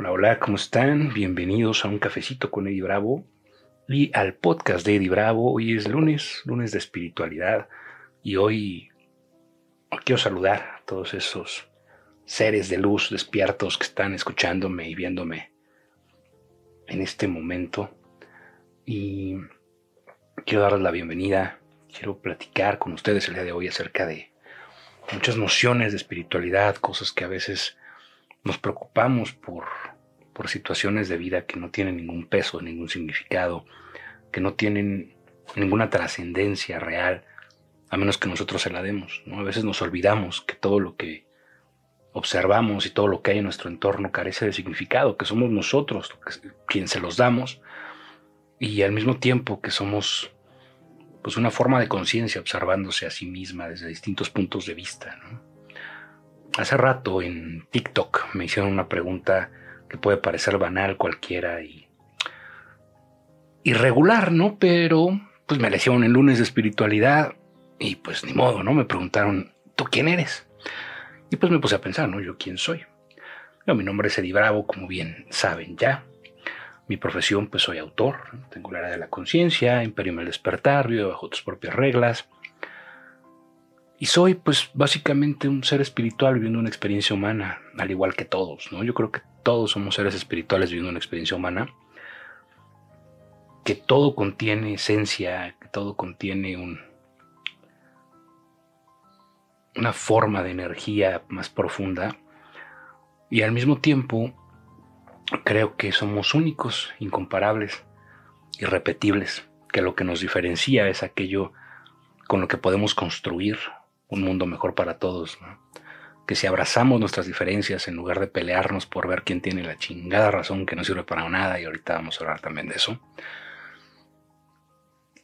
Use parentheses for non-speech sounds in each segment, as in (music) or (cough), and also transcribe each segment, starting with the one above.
Hola, hola, ¿cómo están? Bienvenidos a un cafecito con Eddie Bravo y al podcast de Eddie Bravo. Hoy es lunes, lunes de espiritualidad y hoy quiero saludar a todos esos seres de luz despiertos que están escuchándome y viéndome en este momento. Y quiero darles la bienvenida, quiero platicar con ustedes el día de hoy acerca de muchas nociones de espiritualidad, cosas que a veces nos preocupamos por, por situaciones de vida que no tienen ningún peso, ningún significado, que no tienen ninguna trascendencia real, a menos que nosotros se la demos. ¿no? A veces nos olvidamos que todo lo que observamos y todo lo que hay en nuestro entorno carece de significado, que somos nosotros quien se los damos y al mismo tiempo que somos pues una forma de conciencia observándose a sí misma desde distintos puntos de vista. Hace rato en TikTok me hicieron una pregunta que puede parecer banal cualquiera y irregular, ¿no? Pero pues me le en lunes de espiritualidad y pues ni modo, ¿no? Me preguntaron, ¿tú quién eres? Y pues me puse a pensar, ¿no? ¿Yo quién soy? Yo, mi nombre es Eddie Bravo, como bien saben ya. Mi profesión, pues soy autor, tengo la área de la conciencia, Imperio el despertar, vivo bajo tus propias reglas, y soy, pues, básicamente un ser espiritual viviendo una experiencia humana, al igual que todos, ¿no? Yo creo que todos somos seres espirituales viviendo una experiencia humana, que todo contiene esencia, que todo contiene un, una forma de energía más profunda, y al mismo tiempo creo que somos únicos, incomparables, irrepetibles, que lo que nos diferencia es aquello con lo que podemos construir un mundo mejor para todos. Que si abrazamos nuestras diferencias en lugar de pelearnos por ver quién tiene la chingada razón que no sirve para nada, y ahorita vamos a hablar también de eso,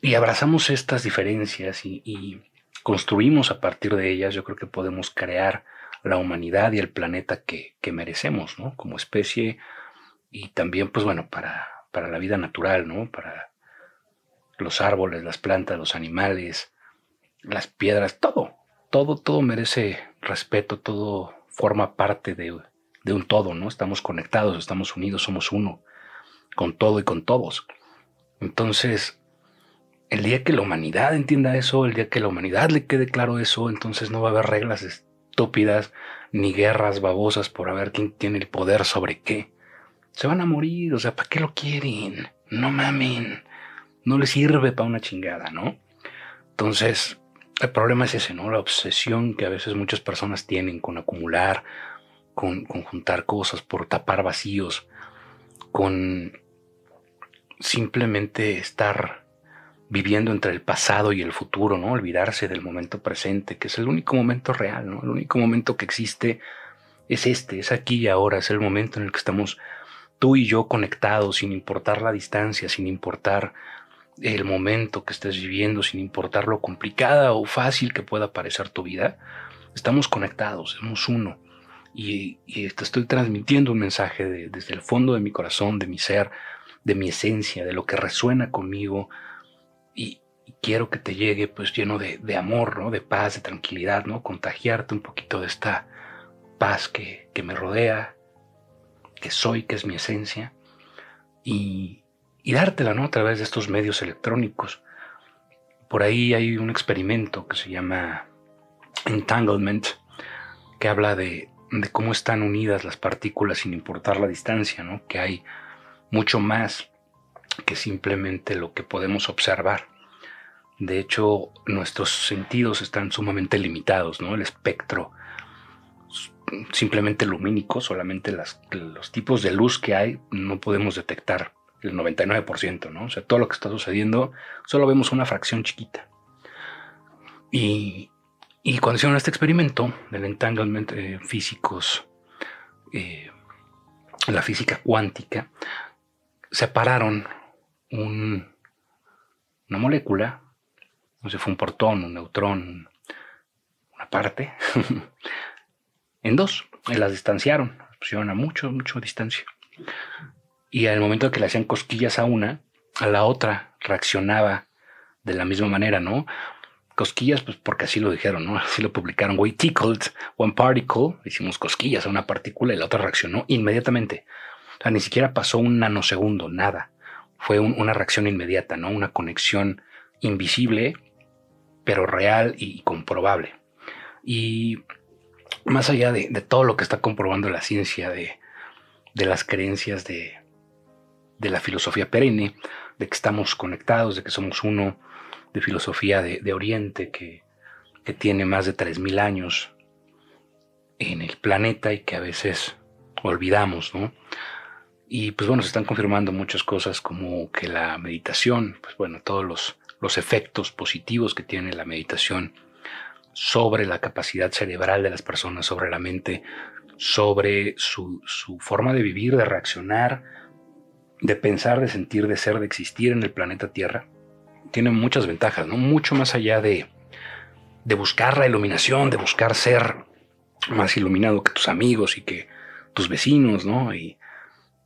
y abrazamos estas diferencias y, construimos a partir de ellas, yo creo que podemos crear la humanidad y el planeta que, merecemos, ¿no? Como especie y también, pues bueno, para, para la vida natural, ¿no? Para los árboles, las plantas, los animales, las piedras, todo, todo, todo merece respeto, todo forma parte de, un todo, ¿no? Estamos conectados, estamos unidos, somos uno, con todo y con todos. Entonces, el día que la humanidad entienda eso, el día que la humanidad le quede claro eso, entonces no va a haber reglas estúpidas ni guerras babosas por ver quién tiene el poder sobre qué. Se van a morir, o sea, ¿para qué lo quieren? No mamen. No les sirve para una chingada, ¿no? Entonces, el problema es ese, ¿no? La obsesión que a veces muchas personas tienen con acumular, con, juntar cosas, por tapar vacíos, con simplemente estar viviendo entre el pasado y el futuro, ¿no? Olvidarse del momento presente, que es el único momento real, ¿no? El único momento que existe es este, es aquí y ahora, es el momento en el que estamos tú y yo conectados, sin importar la distancia, sin importar el momento que estés viviendo, sin importar lo complicada o fácil que pueda parecer tu vida, estamos conectados, somos uno. Y, te estoy transmitiendo un mensaje desde el fondo de mi corazón, de mi ser, de mi esencia, de lo que resuena conmigo. Y, quiero que te llegue pues lleno de, amor, ¿no? de paz, de tranquilidad, ¿no? contagiarte un poquito de esta paz que, que me rodea, que soy, que es mi esencia. Y, y dártela ¿no? a través de estos medios electrónicos. Por ahí hay un experimento que se llama Entanglement, que habla de, cómo están unidas las partículas sin importar la distancia, ¿no? que hay mucho más que simplemente lo que podemos observar. De hecho, nuestros sentidos están sumamente limitados, ¿no? El espectro simplemente lumínico, solamente los tipos de luz que hay no podemos detectar el 99%, ¿no? O sea, todo lo que está sucediendo, solo vemos una fracción chiquita. Y, cuando hicieron este experimento del entanglement de físicos, eh, la física cuántica, separaron un, una molécula, no sé, fue un protón, un neutrón, una parte, (laughs) en dos, y las distanciaron, pusieron a mucho, mucho distancia y al momento que le hacían cosquillas a una, a la otra reaccionaba de la misma manera, ¿no? Cosquillas, pues porque así lo dijeron, ¿no? (laughs) Así lo publicaron. We tickled one particle, hicimos cosquillas a una partícula y la otra reaccionó inmediatamente. O sea, ni siquiera pasó un nanosegundo, nada. Fue una reacción inmediata, ¿no? Una conexión invisible, pero real y comprobable. Y más allá de, todo lo que está comprobando la ciencia, de, las creencias de, la filosofía perenne, de que estamos conectados, de que somos uno, de filosofía de, Oriente que, que, tiene más de 3.000 años en el planeta y que a veces olvidamos, ¿no? Y pues bueno, se están confirmando muchas cosas como que la meditación, pues bueno, todos los, los efectos positivos que tiene la meditación sobre la capacidad cerebral de las personas, sobre la mente, sobre su, forma de vivir, de reaccionar, de pensar, de sentir, de ser, de existir en el planeta Tierra, tiene muchas ventajas, ¿no? Mucho más allá de, de buscar la iluminación, de buscar ser más iluminado que tus amigos y que tus vecinos, ¿no? Y,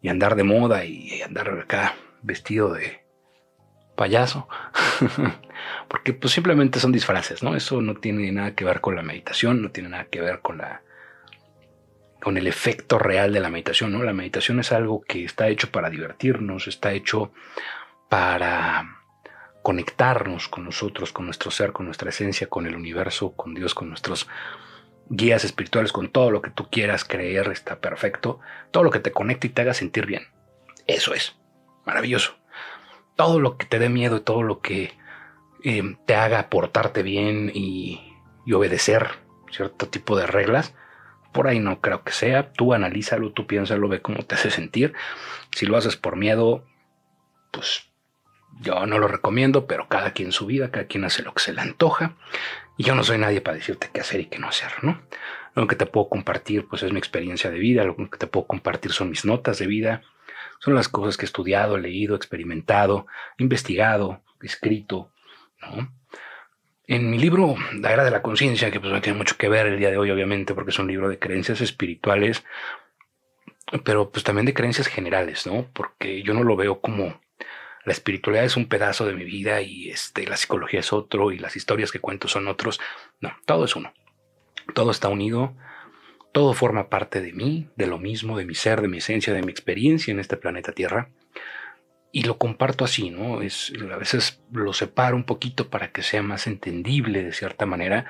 y andar de moda y andar acá vestido de payaso. (laughs) Porque pues simplemente son disfraces, ¿no? Eso no tiene nada que ver con la meditación, no tiene nada que ver con la con el efecto real de la meditación, ¿no? La meditación es algo que está hecho para divertirnos, está hecho para conectarnos con nosotros, con nuestro ser, con nuestra esencia, con el universo, con Dios, con nuestros guías espirituales, con todo lo que tú quieras creer, está perfecto. Todo lo que te conecte y te haga sentir bien. Eso es. Maravilloso. Todo lo que te dé miedo y todo lo que Em, te haga portarte bien y, obedecer cierto tipo de reglas. Por ahí no creo que sea. Tú analízalo, tú piénsalo, ve cómo te hace sentir. Si lo haces por miedo, pues yo no lo recomiendo, pero cada quien su vida, cada quien hace lo que se le antoja. Y yo no soy nadie para decirte qué hacer y qué no hacer, ¿no? Lo que te puedo compartir, pues es mi experiencia de vida. Lo que te puedo compartir son mis notas de vida. Son las cosas que he estudiado, leído, experimentado, investigado, escrito, en mi libro, La Era de la Conciencia, que pues no tiene mucho que ver el día de hoy, obviamente, porque es un libro de creencias espirituales, pero pues también de creencias generales, ¿no? Porque yo no lo veo como la espiritualidad es un pedazo de mi vida y este, la psicología es otro y las historias que cuento son otros. No, todo es uno. Todo está unido, todo forma parte de mí, de lo mismo, de mi ser, de mi esencia, de mi experiencia en este planeta Tierra y lo comparto así, ¿no? Es, a veces lo separo un poquito para que sea más entendible de cierta manera,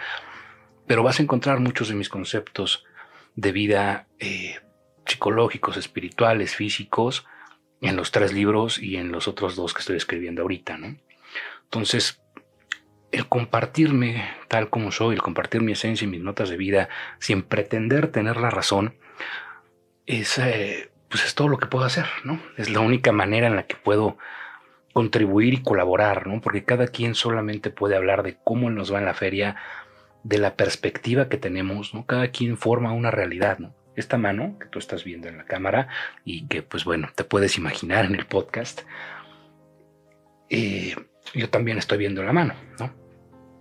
pero vas a encontrar muchos de mis conceptos de vida eh, psicológicos, espirituales, físicos, en los tres libros y en los otros dos que estoy escribiendo ahorita, ¿no? Entonces, el compartirme tal como soy, el compartir mi esencia y mis notas de vida sin pretender tener la razón, es, eh, pues es todo lo que puedo hacer, ¿no? Es la única manera en la que puedo contribuir y colaborar, ¿no? Porque cada quien solamente puede hablar de cómo nos va en la feria, de la perspectiva que tenemos, ¿no? Cada quien forma una realidad, ¿no? Esta mano que tú estás viendo en la cámara y que, pues bueno, te puedes imaginar en el podcast, eh, yo también estoy viendo la mano, ¿no?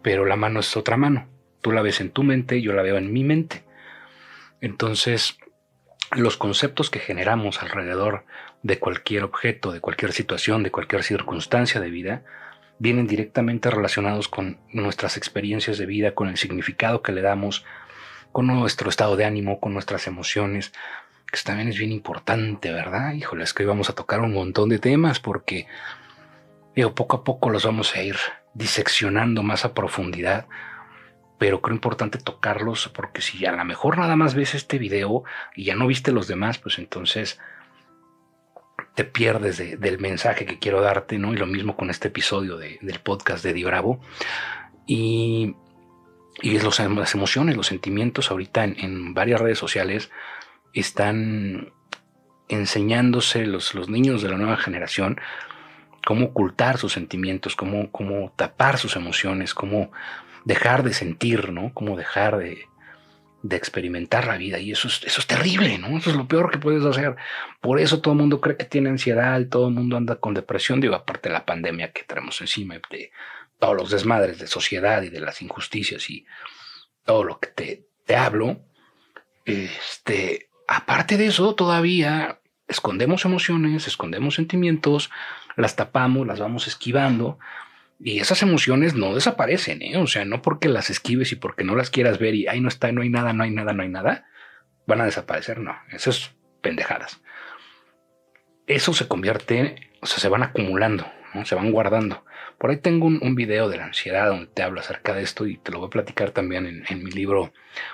Pero la mano es otra mano. Tú la ves en tu mente, yo la veo en mi mente. Entonces, los conceptos que generamos alrededor de cualquier objeto, de cualquier situación, de cualquier circunstancia de vida, vienen directamente relacionados con nuestras experiencias de vida, con el significado que le damos, con nuestro estado de ánimo, con nuestras emociones, que también es bien importante, ¿verdad? Híjole, es que hoy vamos a tocar un montón de temas porque, digo, poco a poco los vamos a ir diseccionando más a profundidad pero creo importante tocarlos porque si a lo mejor nada más ves este video y ya no viste los demás, pues entonces te pierdes del mensaje que quiero darte, ¿no? Y lo mismo con este episodio del podcast de Di Bravo. Y, y es los, las emociones, los sentimientos ahorita en, varias redes sociales están enseñándose los, los niños de la nueva generación cómo ocultar sus sentimientos, cómo, cómo tapar sus emociones, cómo dejar de sentir, ¿no? Como dejar de, experimentar la vida. Y eso es, eso es terrible, ¿no? Eso es lo peor que puedes hacer. Por eso todo el mundo cree que tiene ansiedad, todo el mundo anda con depresión, digo, aparte de la pandemia que tenemos encima, de todos los desmadres de sociedad y de las injusticias y todo lo que te, te hablo. Este, aparte de eso, todavía escondemos emociones, escondemos sentimientos, las tapamos, las vamos esquivando y esas emociones no desaparecen, ¿eh? O sea, no porque las esquives y porque no las quieras ver y ahí no está, no hay nada, no hay nada, no hay nada, van a desaparecer, no. Esas pendejadas. eso se convierte, o sea, se van acumulando, ¿no? se van guardando. Por ahí tengo un, video de la ansiedad donde te hablo acerca de esto y te lo voy a platicar también en, mi libro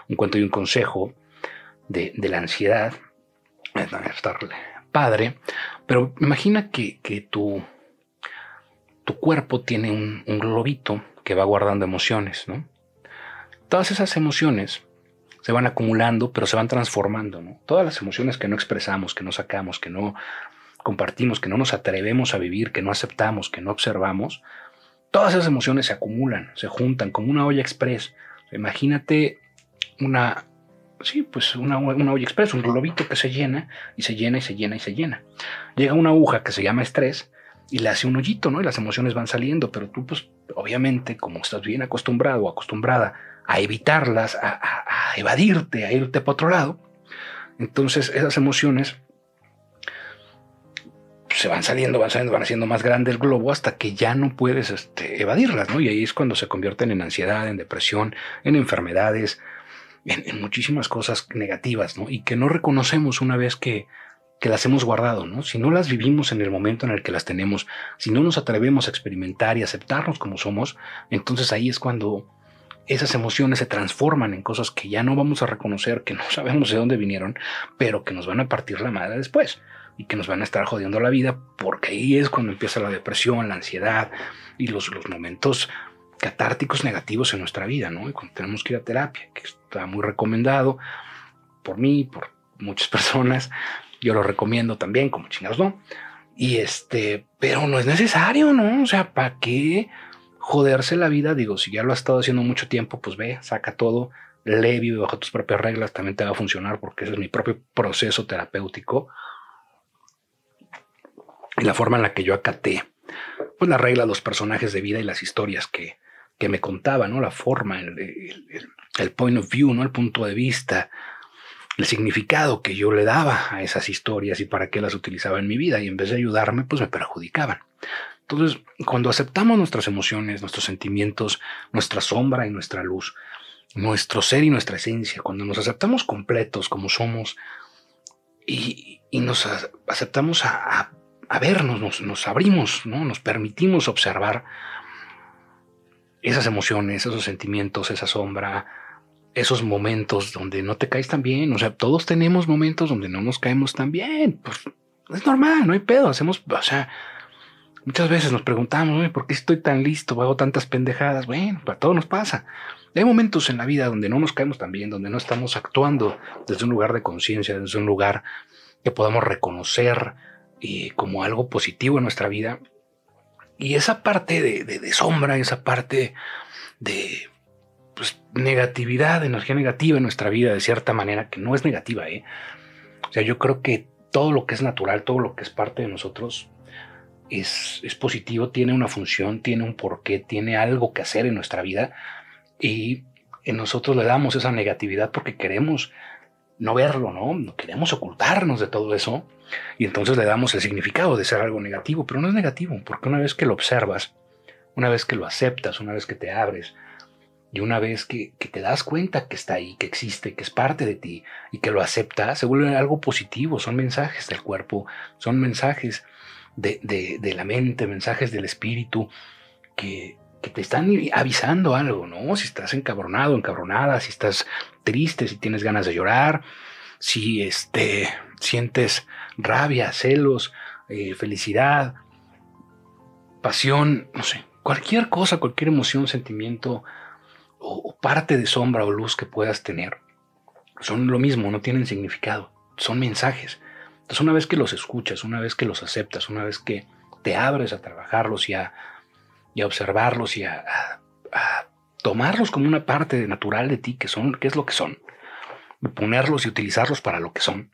Un cuento y un consejo de, la ansiedad. Estarle padre, pero imagina que, tu, tu cuerpo tiene un, globito que va guardando emociones, ¿no? Todas esas emociones se van acumulando, pero se van transformando, ¿no? Todas las emociones que no expresamos, que no sacamos, que no compartimos, que no nos atrevemos a vivir, que no aceptamos, que no observamos, todas esas emociones se acumulan, se juntan como una olla express. Imagínate una, sí, pues una, una olla express, un globito que se llena y se llena y se llena y se llena. Llega una aguja que se llama estrés y le hace un hoyito, ¿no? Y las emociones van saliendo, pero tú, pues, obviamente, como estás bien acostumbrado o acostumbrada a evitarlas, a, evadirte, a irte para otro lado, entonces esas emociones se van saliendo, van saliendo, van haciendo más grande el globo hasta que ya no puedes este, evadirlas, ¿no? Y ahí es cuando se convierten en ansiedad, en depresión, en enfermedades, en, en muchísimas cosas negativas, ¿no? Y que no reconocemos una vez que, que las hemos guardado, ¿no? Si no las vivimos en el momento en el que las tenemos, si no nos atrevemos a experimentar y aceptarnos como somos, entonces ahí es cuando esas emociones se transforman en cosas que ya no vamos a reconocer, que (laughs) no sabemos de dónde vinieron, pero que nos van a partir la madre después y que nos van a estar jodiendo la vida, porque ahí es cuando empieza la depresión, la ansiedad y los, los momentos catárticos negativos en nuestra vida, ¿no? Y cuando tenemos que ir a terapia, que está muy recomendado por mí, por muchas (laughs) personas, yo lo recomiendo también, como chingados no. Y este, pero no es necesario, ¿no? O sea, ¿para qué joderse la vida? Digo, si ya lo has estado haciendo mucho tiempo, pues ve, saca todo, lee, vive bajo tus propias reglas, también te va a funcionar porque ese es mi propio proceso terapéutico. Y la forma en la que yo acaté, pues la regla, los personajes de vida y las historias que, que me contaban, ¿no? La forma, el, el, el point of view, ¿no? El punto de vista, el significado que yo le daba a esas historias y para qué las utilizaba en mi vida y en vez de ayudarme, pues me perjudicaban. Entonces, cuando aceptamos nuestras emociones, nuestros sentimientos, nuestra sombra y nuestra luz, nuestro ser y nuestra esencia, cuando nos aceptamos completos como somos y, nos aceptamos a, vernos, nos, nos, abrimos, ¿no? nos permitimos observar esas emociones, esos sentimientos, esa sombra, esos momentos donde no te caes tan bien. O sea, todos tenemos momentos donde no nos caemos tan bien. Pues es normal, no hay pedo. Hacemos, o sea, muchas veces nos preguntamos, ¿por qué estoy tan listo? Hago tantas pendejadas. Bueno, para todo nos pasa. Hay momentos en la vida donde no nos caemos tan bien, donde no estamos actuando desde un lugar de conciencia, desde un lugar que podamos reconocer y como algo positivo en nuestra vida. Y esa parte de sombra, esa parte de pues, negatividad, energía negativa en nuestra vida de cierta manera, que no es negativa, ¿eh? O sea, yo creo que todo lo que es natural, todo lo que es parte de nosotros es, positivo, tiene una función, tiene un porqué, tiene algo que hacer en nuestra vida y en nosotros le damos esa negatividad porque queremos no verlo. No queremos ocultarnos de todo eso y entonces le damos el significado de ser algo negativo, pero no es negativo, porque una vez que lo observas, una vez que lo aceptas, una vez que te abres, y una vez que, te das cuenta que está ahí, que existe, que es parte de ti y que lo aceptas, se vuelve algo positivo. Son mensajes del cuerpo, son mensajes de, la mente, mensajes del espíritu que, te están avisando algo, ¿no? Si estás encabronado, encabronada, si estás triste, si tienes ganas de llorar, si este, sientes rabia, celos, eh, felicidad, pasión, no sé, cualquier cosa, cualquier emoción, sentimiento o, parte de sombra o luz que puedas tener son lo mismo, no tienen significado, son mensajes. Entonces una vez que los escuchas, una vez que los aceptas, una vez que te abres a trabajarlos y a, observarlos y a, tomarlos como una parte natural de ti, que son, que es lo que son, ponerlos y utilizarlos para lo que son,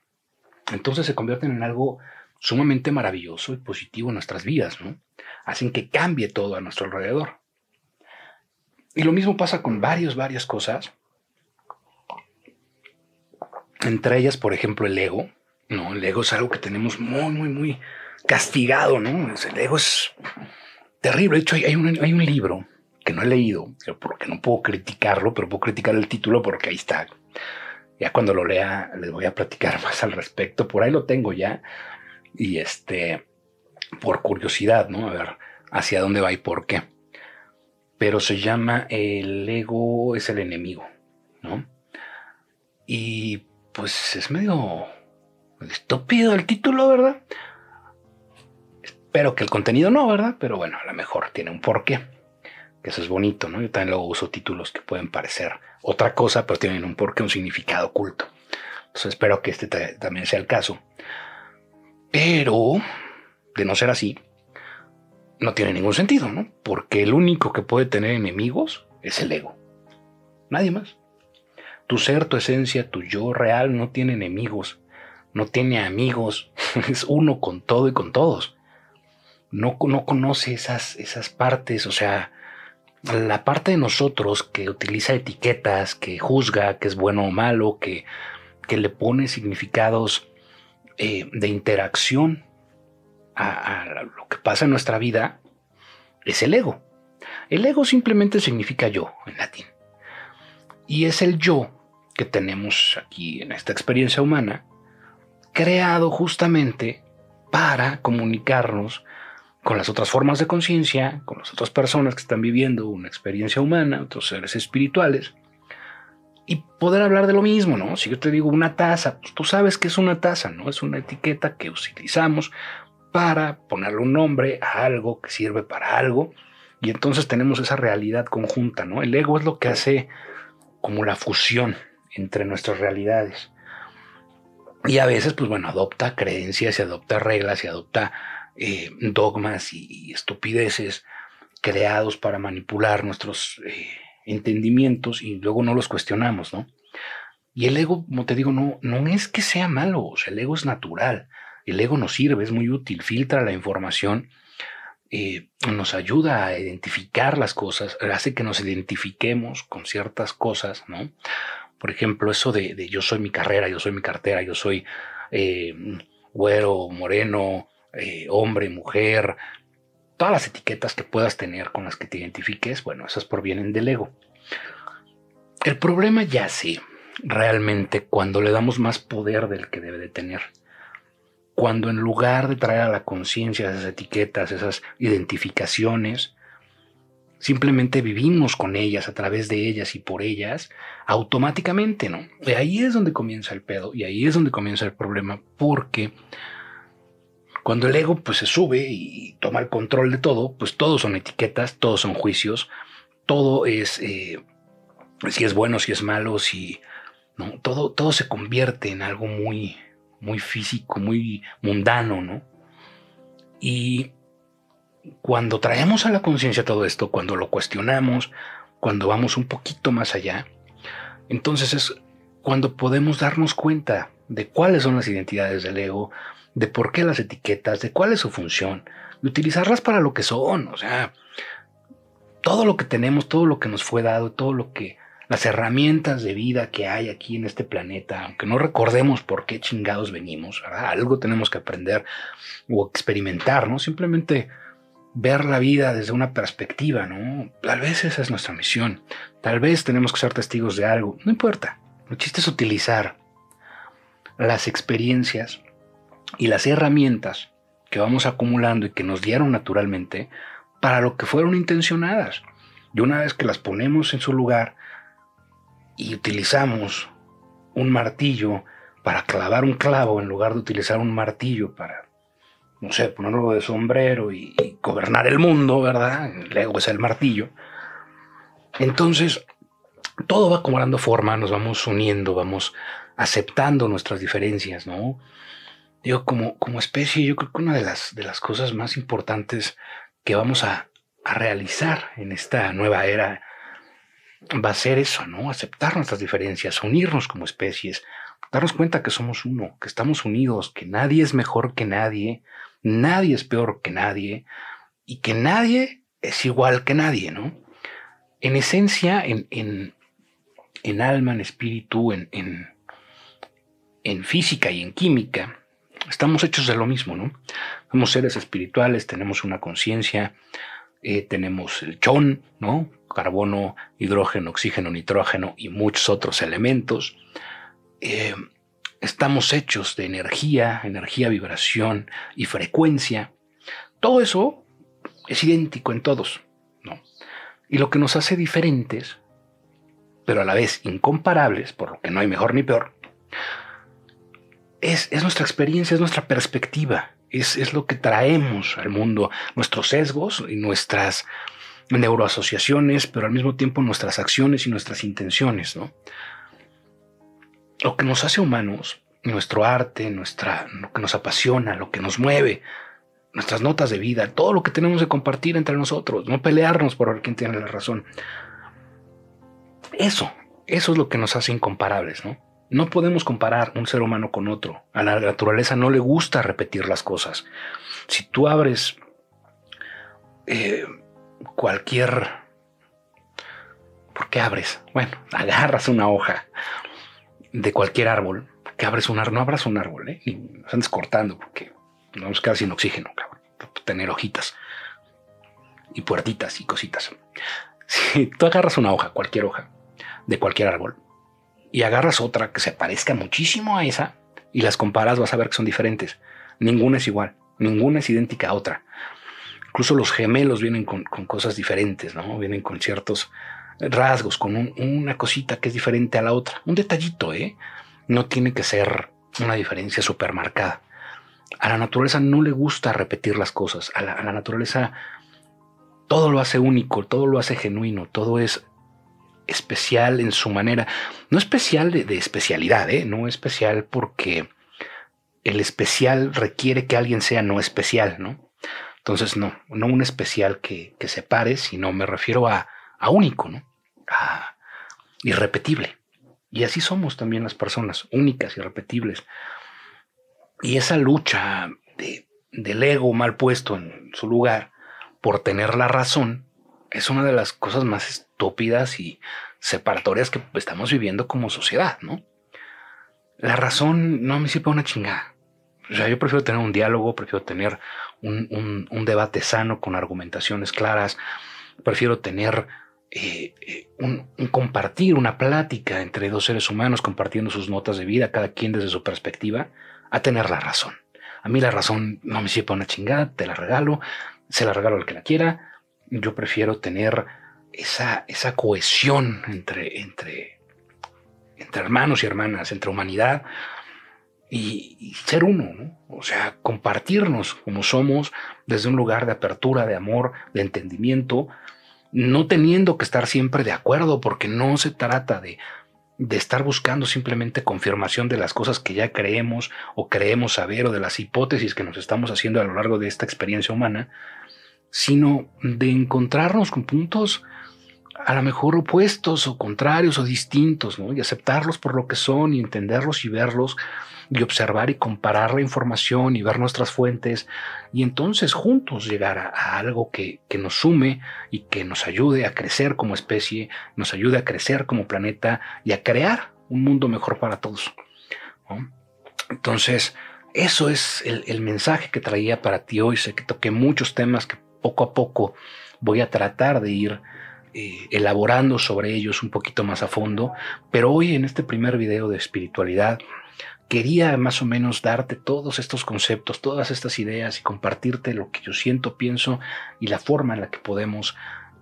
entonces se convierten en algo sumamente maravilloso y positivo en nuestras vidas, ¿no? Hacen que cambie todo a nuestro alrededor. Y lo mismo pasa con varias, varias cosas. Entre ellas, por ejemplo, el ego. No, el ego es algo que tenemos muy, muy, muy castigado, ¿no? El ego es terrible. De hecho, hay un, hay un libro que no he leído, porque no puedo criticarlo, pero puedo criticar el título porque ahí está. Ya cuando lo lea les voy a platicar (laughs) más al respecto. Por ahí lo tengo ya. y este, por curiosidad, ¿no? A ver hacia dónde va y por qué. Pero se llama El ego es el enemigo, ¿no? Y pues es medio estúpido el título, ¿verdad? Espero que el contenido no, ¿verdad? Pero bueno, a lo mejor tiene un porqué. Que eso es bonito, ¿no? Yo también luego uso títulos que pueden parecer otra cosa, pero tienen un porqué, un significado oculto. Entonces espero que este también sea el caso. Pero, de no ser así, no tiene ningún sentido, ¿no? Porque el único que puede tener enemigos es el ego. Nadie más. Tu ser, tu esencia, tu yo real no tiene enemigos, no tiene amigos, (laughs) es uno con todo y con todos. No, no conoce esas, esas partes, o sea, la parte de nosotros que utiliza etiquetas, que juzga que es bueno o malo, que, que le pone significados eh, de interacción a, lo que pasa en nuestra vida, es el ego. El ego simplemente significa yo en latín. Y es el yo que tenemos aquí en esta experiencia humana, creado justamente para comunicarnos con las otras formas de conciencia, con las otras personas que están viviendo una experiencia humana, otros seres espirituales, y poder hablar de lo mismo, ¿no? Si yo te digo una taza, pues tú sabes que es una taza, ¿no? Es una etiqueta que utilizamos para ponerle un nombre a algo que sirve para algo, y entonces tenemos esa realidad conjunta, ¿no? El ego es lo que hace como la fusión entre nuestras realidades. Y a veces, pues bueno, adopta creencias y adopta reglas y adopta eh, dogmas y, estupideces creados para manipular nuestros eh, entendimientos y luego no los cuestionamos, ¿no? Y el ego, como te digo, no, no es que sea malo, o sea, el ego es natural, el ego nos sirve, es muy útil, filtra la información, eh, nos ayuda a identificar las cosas, hace que nos identifiquemos con ciertas cosas, ¿no? Por ejemplo, eso de, yo soy mi carrera, yo soy mi cartera, yo soy güero, moreno, eh, hombre, mujer, todas las etiquetas que puedas tener con las que te identifiques, bueno, esas provienen del ego. El problema ya sí, realmente cuando le damos más poder del que debe de tener. Cuando en lugar de traer a la conciencia esas etiquetas, esas identificaciones, simplemente vivimos con ellas, a través de ellas y por ellas, automáticamente, ¿no? Y ahí es donde comienza el pedo y ahí es donde comienza el problema, porque cuando el ego pues se sube y toma el control de todo, pues todo son etiquetas, todos son juicios, todo es eh, si es bueno, si es malo, si todo, todo se convierte en algo muy, muy físico, muy mundano, ¿no? Y cuando traemos a la conciencia todo esto, cuando lo cuestionamos, cuando vamos un poquito más allá, entonces es cuando podemos darnos cuenta de cuáles son las identidades del ego, de por qué las etiquetas, de cuál es su función, de utilizarlas para lo que son, o sea, todo lo que tenemos, todo lo que nos fue dado, todo lo que las herramientas de vida que hay aquí en este planeta, aunque no recordemos por qué chingados venimos, algo tenemos que aprender o experimentar, ¿no? Simplemente ver la vida desde una perspectiva, ¿no? Tal vez esa es nuestra misión, tal vez tenemos que ser testigos de algo, no importa, lo chiste es utilizar las experiencias y las herramientas que vamos acumulando y que nos dieron naturalmente para lo que fueron intencionadas. Y una vez que las ponemos en su lugar y utilizamos un martillo para clavar un clavo en lugar de utilizar un martillo para, no sé, ponerlo de sombrero y, gobernar el mundo, ¿verdad? El es el martillo. Entonces, todo va acumulando forma, nos vamos uniendo, vamos aceptando nuestras diferencias, ¿no? Digo, como, como especie, yo creo que una de las, de las cosas más importantes que vamos a, a realizar en esta nueva era va a ser eso, ¿no? Aceptar nuestras diferencias, unirnos como especies, darnos cuenta que somos uno, que estamos unidos, que nadie es mejor que nadie, nadie es peor que nadie y que nadie es igual que nadie, ¿no? En esencia, en, en, en alma, en espíritu, en, en, en física y en química, estamos hechos de lo mismo, ¿no? Somos seres espirituales, tenemos una conciencia, eh, tenemos el chón, ¿no? Carbono, hidrógeno, oxígeno, nitrógeno y muchos otros elementos. Eh, estamos hechos de energía, energía, vibración y frecuencia. Todo eso es idéntico en todos, ¿no? Y lo que nos hace diferentes, pero a la vez incomparables, por lo que no hay mejor ni peor, es, nuestra experiencia, es nuestra perspectiva, es, es lo que traemos al mundo, nuestros sesgos y nuestras neuroasociaciones, pero al mismo tiempo nuestras acciones y nuestras intenciones, ¿no? Lo que nos hace humanos, nuestro arte, nuestra, lo que nos apasiona, lo que nos mueve, nuestras notas de vida, todo lo que tenemos que compartir entre nosotros, no pelearnos por ver quién tiene la razón. Eso, eso es lo que nos hace incomparables, ¿no? No podemos comparar un ser humano con otro. A la naturaleza no le gusta repetir las cosas. Si tú abres eh, cualquier... ¿Por qué abres? Bueno, (laughs) agarras una hoja de cualquier árbol, que abres un árbol, no abras un árbol, ¿eh? Ni nos andes cortando porque nos vamos a quedar sin oxígeno, cabrón. Tener hojitas y puertitas y cositas. (laughs) Si tú agarras una hoja, cualquier hoja, de cualquier árbol, y agarras otra que se parezca muchísimo a esa y las comparas, vas a ver que son diferentes. Ninguna es igual, ninguna es idéntica a otra. Incluso los gemelos vienen con, cosas diferentes, ¿no? Vienen con ciertos rasgos, con una cosita que es diferente a la otra. Un detallito, ¿eh? No tiene que ser una diferencia súper marcada. A la naturaleza no le gusta repetir las cosas. A la, naturaleza todo lo hace único, todo lo hace genuino, todo es especial en su manera. No especial de, especialidad, ¿eh? no especial porque el especial requiere que alguien sea no especial, ¿no? Entonces, no, no un especial que, que separe, sino me refiero a, a único, ¿no? A irrepetible. Y así somos también las personas, únicas, irrepetibles. Y esa lucha de, del ego mal puesto en su lugar por tener la razón es una de las cosas más estúpidas y separatorias que estamos viviendo como sociedad, ¿no? La razón no me sirve una chingada. O sea, yo prefiero tener un diálogo, prefiero tener un, debate sano con argumentaciones claras, prefiero tener eh, eh, un, compartir, una plática entre dos seres humanos compartiendo sus notas de vida, cada quien desde su perspectiva, a tener la razón. A mí la razón no me sirve una chingada, te la regalo, se la regalo al que la quiera. Yo prefiero tener esa, esa cohesión entre, entre, entre hermanos y hermanas, entre humanidad, y, ser uno, ¿no? O sea, compartirnos como somos desde un lugar de apertura, de amor, de entendimiento, no teniendo que estar siempre de acuerdo, porque no se trata de, de estar buscando simplemente confirmación de las cosas que ya creemos o creemos saber o de las hipótesis que nos estamos haciendo a lo largo de esta experiencia humana, sino de encontrarnos con puntos a lo mejor opuestos o contrarios o distintos. Y aceptarlos por lo que son y entenderlos y verlos y observar y comparar la información y ver nuestras fuentes y entonces juntos llegar a, algo que, nos sume y que nos ayude a crecer como especie, nos ayude a crecer como planeta y a crear un mundo mejor para todos. Entonces, eso es el, el mensaje que traía para ti hoy. Sé que toqué muchos temas que poco a poco voy a tratar de ir eh, elaborando sobre ellos un poquito más a fondo, pero hoy en este primer video de espiritualidad quería más o menos darte todos estos conceptos, todas estas ideas y compartirte lo que yo siento, pienso y la forma en la que podemos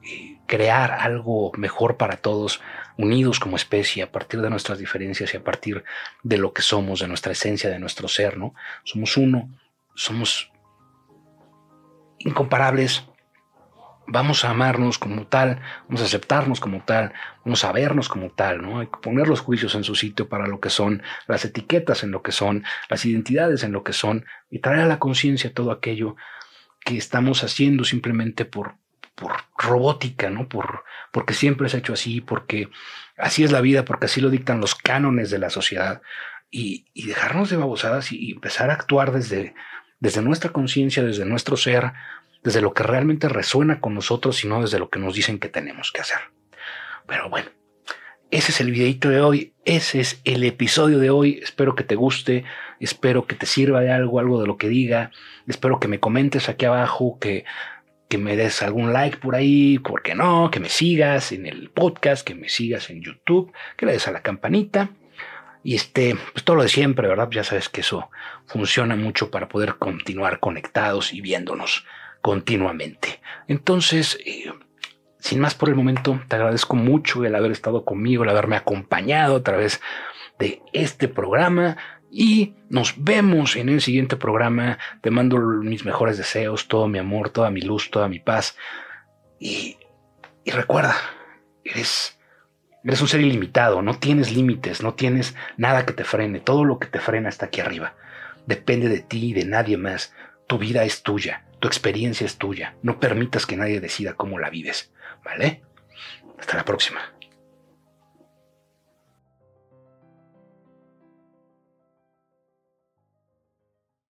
eh, crear algo mejor para todos, unidos como especie, a partir de nuestras diferencias y a partir de lo que somos, de nuestra esencia, de nuestro ser, ¿no? Somos uno, somos incomparables, vamos a amarnos como tal, vamos a aceptarnos como tal, vamos a vernos como tal, ¿no? Hay que poner los juicios en su sitio para lo que son, las etiquetas en lo que son, las identidades en lo que son, y traer a la conciencia todo aquello que estamos haciendo simplemente por, por robótica, ¿no? Por, porque siempre se ha hecho así, porque así es la vida, porque así lo dictan los cánones de la sociedad, y, dejarnos de babosadas y, y empezar a actuar desde, desde nuestra conciencia, desde nuestro ser, desde lo que realmente resuena con nosotros y no desde lo que nos dicen que tenemos que hacer. Pero bueno, ese es el videito de hoy, ese es el episodio de hoy. Espero que te guste, espero que te sirva de algo, algo de lo que diga. Espero que me comentes aquí abajo, que, que me des algún like por ahí, ¿por qué no? Que me sigas en el podcast, que me sigas en YouTube, que le des a la campanita. Y este, pues todo lo de siempre, ¿verdad? Ya sabes que eso funciona mucho para poder continuar conectados y viéndonos continuamente. Entonces, eh, sin más por el momento, te agradezco mucho el haber estado conmigo, el haberme acompañado a través de este programa y nos vemos en el siguiente programa. Te mando mis mejores deseos, todo mi amor, toda mi luz, toda mi paz. Y, y recuerda, eres Eres un ser ilimitado, no tienes límites, no tienes nada que te frene, todo lo que te frena está aquí arriba. Depende de ti y de nadie más. Tu vida es tuya, tu experiencia es tuya. No permitas que nadie decida cómo la vives, ¿vale? Hasta la próxima.